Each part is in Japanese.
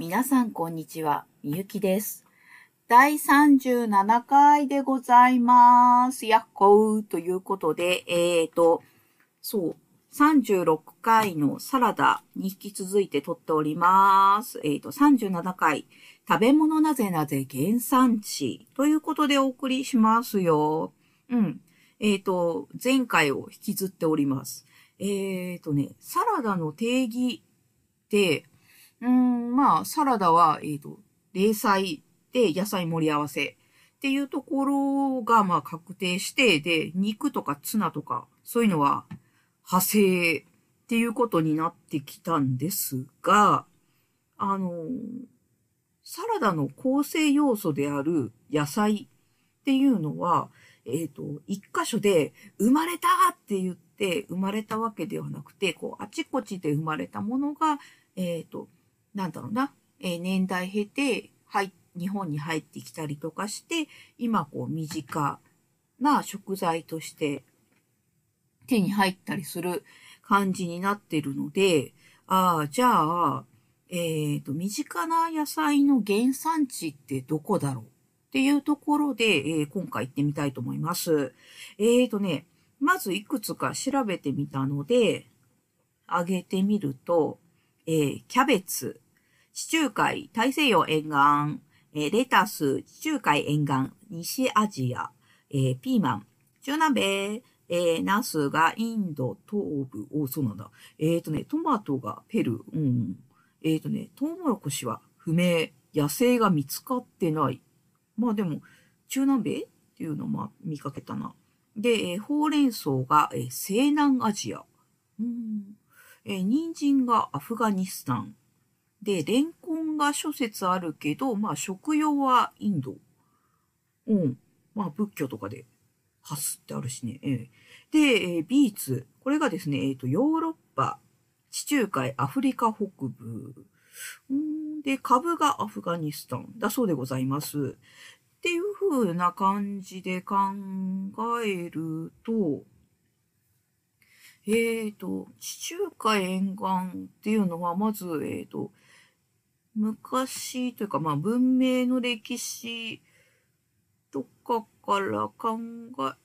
皆さんこんにちは、みゆきです。第37回でございます。やっほーということで、えーと、そう、36回のサラダに引き続いて撮っております。えーと、37回、食べ物なぜなぜ原産地ということでお送りしますよ。うん。えーと、前回を引きずっております。えーとね、サラダの定義って、うん、まあ、サラダは、えっ、と、零菜で野菜盛り合わせっていうところが、まあ、確定して、で、肉とかツナとか、そういうのは派生っていうことになってきたんですが、あの、サラダの構成要素である野菜っていうのは、えっ、と、一箇所で生まれたって言って生まれたわけではなくて、こう、あちこちで生まれたものが、えっ、と、なんだろうな、えー年代経て、はい、日本に入ってきたりとかして、今こう身近な食材として手に入ったりする感じになってるので、ああ、じゃあ、えっ、と、身近な野菜の原産地ってどこだろうっていうところで、えー今回行ってみたいと思います。えっ、とね、まずいくつか調べてみたので、挙げてみると、えーキャベツ、地中海、大西洋沿岸、えーレタス、地中海沿岸、西アジア、えーピーマン、中南米、えーナスがインド東部、お、そうなんだ。えっ、とね、トマトがペルー、うん。えっ、とね、トウモロコシは不明、野生が見つかってない。まあでも、中南米っていうのも見かけたな。で、えーほうれん草が、えー西南アジア。え人参がアフガニスタン。で、レンコンが諸説あるけど、まあ食用はインド。うん。まあ仏教とかでハスってあるしね。えーで、えビーツ。これがですね、えっ、と、ヨーロッパ、地中海、アフリカ北部。で、株がアフガニスタンだそうでございます。っていう風な感じで考えると、えーと、地中海沿岸っていうのは、まず、えーと、昔というか、まあ、文明の歴史とかから考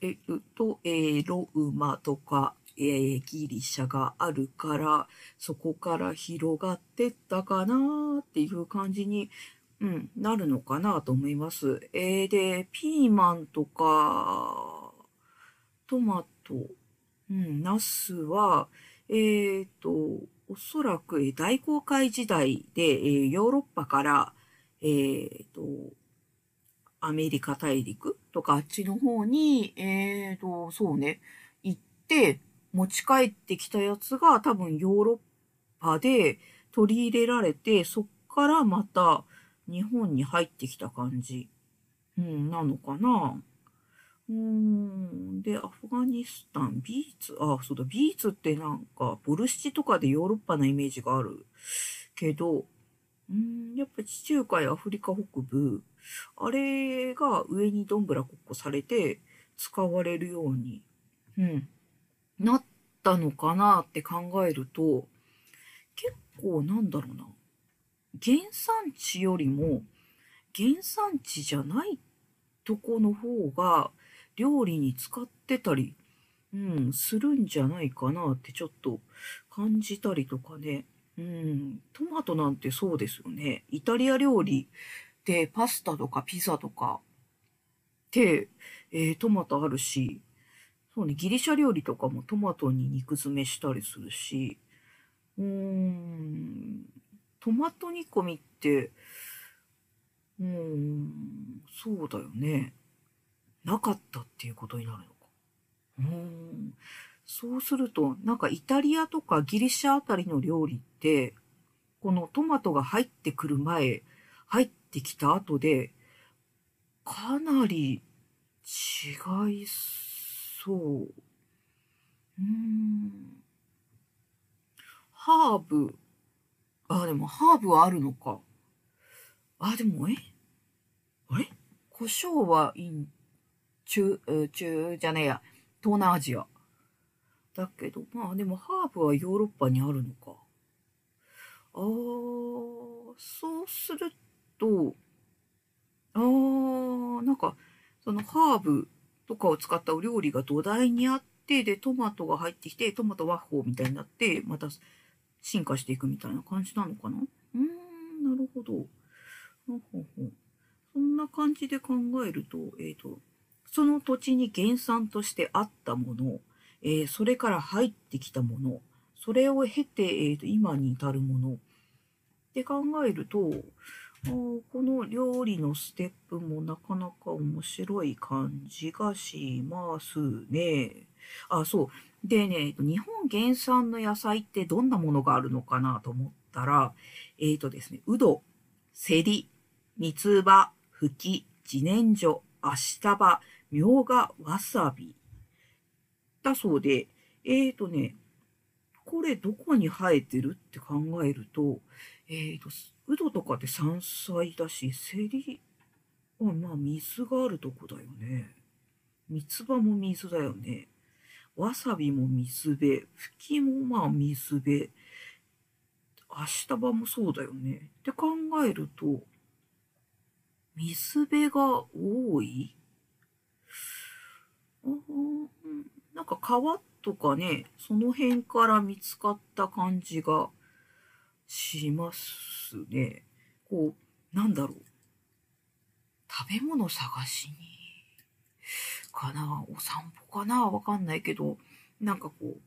えると、えーローマとか、えーギリシャがあるから、そこから広がってったかなっていう感じに、うん、なるのかなと思います。えーで、ピーマンとか、トマト、うん、ナスは、えーと、おそらく大航海時代で、えーヨーロッパから、えーと、アメリカ大陸とかあっちの方に、えーと、そうね、行って持ち帰ってきたやつが多分ヨーロッパで取り入れられて、そっからまた日本に入ってきた感じ、うん、なのかな。うーん。で、アフガニスタン、ビーツ、あ、そうだ、ビーツってなんか、ボルシチとかでヨーロッパのイメージがあるけど、うーん、やっぱ地中海、アフリカ北部、あれが上にどんぶらこっこされて使われるように、うん、なったのかなって考えると、結構なんだろうな。原産地よりも、原産地じゃないとこの方が、料理に使ってたり、うん、するんじゃないかなってちょっと感じたりとかね。うん、トマトなんてそうですよね。イタリア料理でパスタとかピザとかで、えートマトあるし、そうね、ギリシャ料理とかもトマトに肉詰めしたりするし、うーん、トマト煮込みって、うーん、そうだよね。なかったっていうことになるのか。うーん。そうすると、なんかイタリアとかギリシャあたりの料理って、このトマトが入ってくる前、入ってきた後で、かなり違いそう。うーん。ハーブ。あ、でもハーブはあるのか。あ、でも、え？あれ？胡椒はイン、中、中じゃねえや、東南アジア。だけど、まあでもハーブはヨーロッパにあるのか。あー、そうすると、あー、なんか、そのハーブとかを使ったお料理が土台にあって、で、トマトが入ってきて、トマトワッホーみたいになって、また進化していくみたいな感じなのかな？うーん、なるほど。ほほほそんな感じで考えると、えっ、と、その土地に原産としてあったもの、えーそれから入ってきたもの、それを経て、えーと今に至るものって考えると、この料理のステップもなかなか面白い感じがしますね。あ、そう。でね、日本原産の野菜ってどんなものがあるのかなと思ったら、えっ、とですね、うど、せり、三つ葉、ふき、自然薯、アシタバ、みょうが、わさび。だそうで、えっ、とね、これどこに生えてるって考えると、えっ、と、うどとかって山菜だし、せりはまあ水があるとこだよね。三つ葉も水だよね。わさびも水辺、ふきもまあ水辺、明日葉もそうだよね。って考えると、水辺が多い？なんか川とかね、その辺から見つかった感じがしますね。こう、なんだろう。食べ物探しに、かな？お散歩かな？わかんないけど、なんかこう、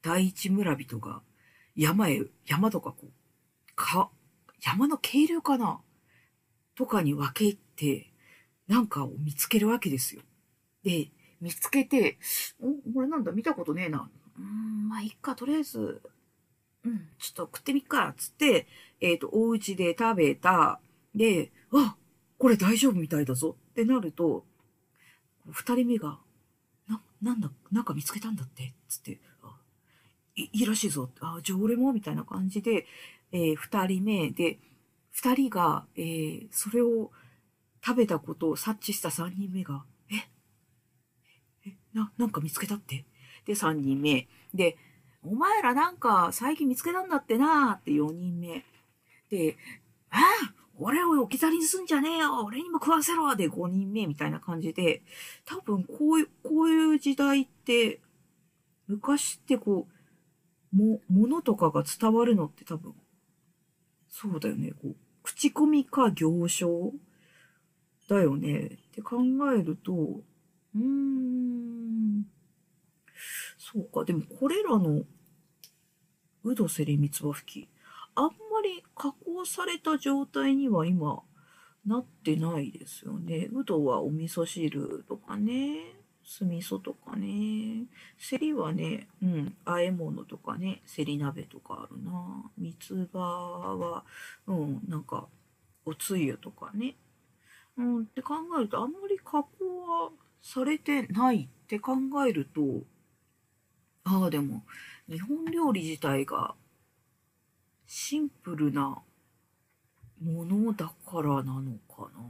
第一村人が山へ、山とかこう、か、山の渓流かな？とかに分け入って、なんかを見つけるわけですよ。で、見つけて、お、これなんだ？見たことねえな。うーん、まあ、いっか、とりあえず、うん、ちょっと食ってみっか、つって、えっ、と、お家で食べた。で、あ、これ大丈夫みたいだぞってなると、二人目が、な、なんだ、なんか見つけたんだって、つって、あいいらしいぞ。あ、じゃあ俺も、みたいな感じで、えー二人目で、二人が、えーそれを食べたことを察知した三人目が、な、なんか見つけたって？で、三人目。で、お前らなんか最近見つけたんだってなーって四人目。で、ああ俺を置き去りにすんじゃねえよ俺にも食わせろで五人目みたいな感じで、多分こういう、こういう時代って、昔ってこう、も、物とかが伝わるのって多分、そうだよね。こう、口コミか行商だよね。って考えると、うん。そうか。でもこれらの、うどせりみつば吹き、あんまり加工された状態には今、なってないですよね。うどはお味噌汁とかね、酢味噌とかね、せりはね、うん、和え物とかね、せり鍋とかあるな。三つ葉は、うん、なんか、おつゆとかね。うん、って考えると、あんまり加工はされてないって考えると、ああ、でも、日本料理自体がシンプルなものだからなのかな。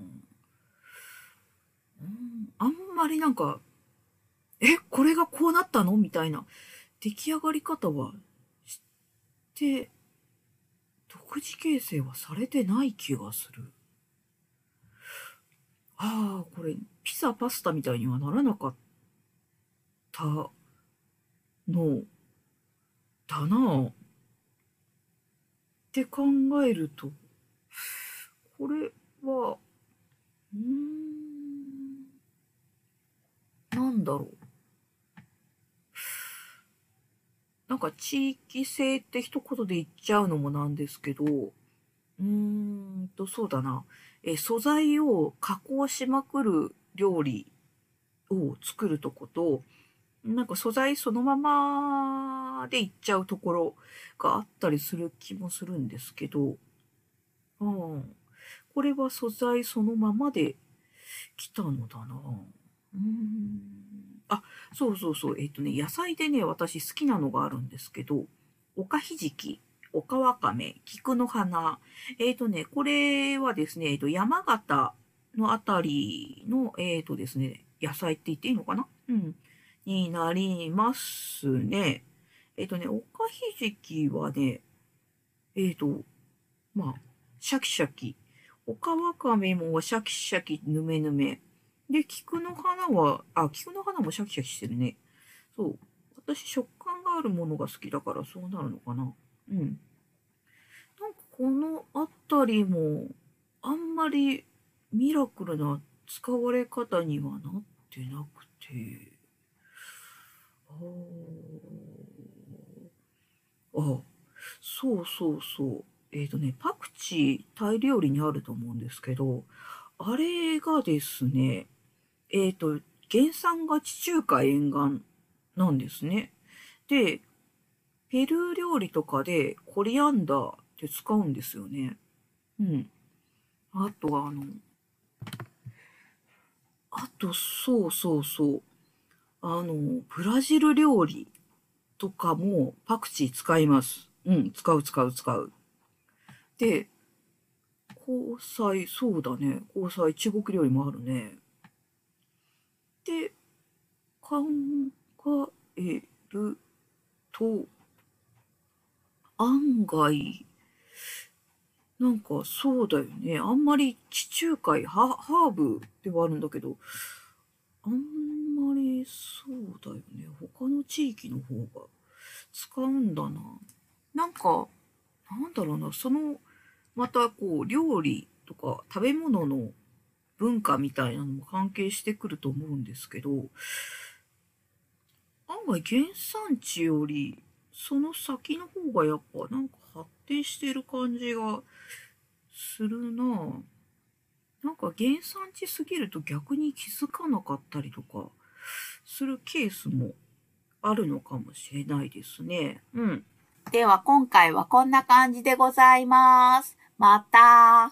うん、あんまりなんか、え、これがこうなったの？みたいな出来上がり方はして、独自形成はされてない気がする。ああ、これ、ピザ、パスタみたいにはならなかったの、だな。って考えると、これは、うん、なんだろう。なんか地域性って一言で言っちゃうのもなんですけど、うーんと、そうだな。え、素材を加工しまくる料理を作るとこと、なんか素材そのままでいっちゃうところがあったりする気もするんですけど、うん、これは素材そのままで来たのだな。うーん。あ、そうそうそう。えっ、とね、野菜でね、私好きなのがあるんですけど、おかひじき、おかわかめ、菊の花。えっ、とね、これはですね、えっ、と、山形のあたりの、えっ、とですね、野菜って言っていいのかな？うん。になりますね。えっ、とね、おかひじきはね、えっ、と、まあ、シャキシャキ。オカワカメもシャキシャキ、ぬめぬめ。で、菊の花は、あ、菊の花もシャキシャキしてるね。そう。私、食感があるものが好きだからそうなるのかな。うん。なんかこのあたりも、あんまりミラクルな使われ方にはなってなくて。ああ。あ、そうそうそう。えっ、ー、とね、パクチー、タイ料理にあると思うんですけど、あれがですね、えっ、ー、と、原産が地中海沿岸なんですね。で、ペルー料理とかでコリアンダーって使うんですよね。うん。あとはあの、あと、そうそうそう。あの、ブラジル料理とかもパクチー使います。うん、使う使う使う。で、交際、そうだね。交際、中国料理もあるね。で、考えると、案外、なんかそうだよね。あんまり地中海、ハハーブではあるんだけど、あんまりそうだよね。他の地域の方が使うんだな。なんか、なんだろうな、その、またこう、料理とか食べ物の文化みたいなのも関係してくると思うんですけど、案外原産地より、その先の方がやっぱなんか発展してる感じがするなぁ。なんか原産地すぎると逆に気づかなかったりとかするケースもあるのかもしれないですね。うん。では今回はこんな感じでございます。また。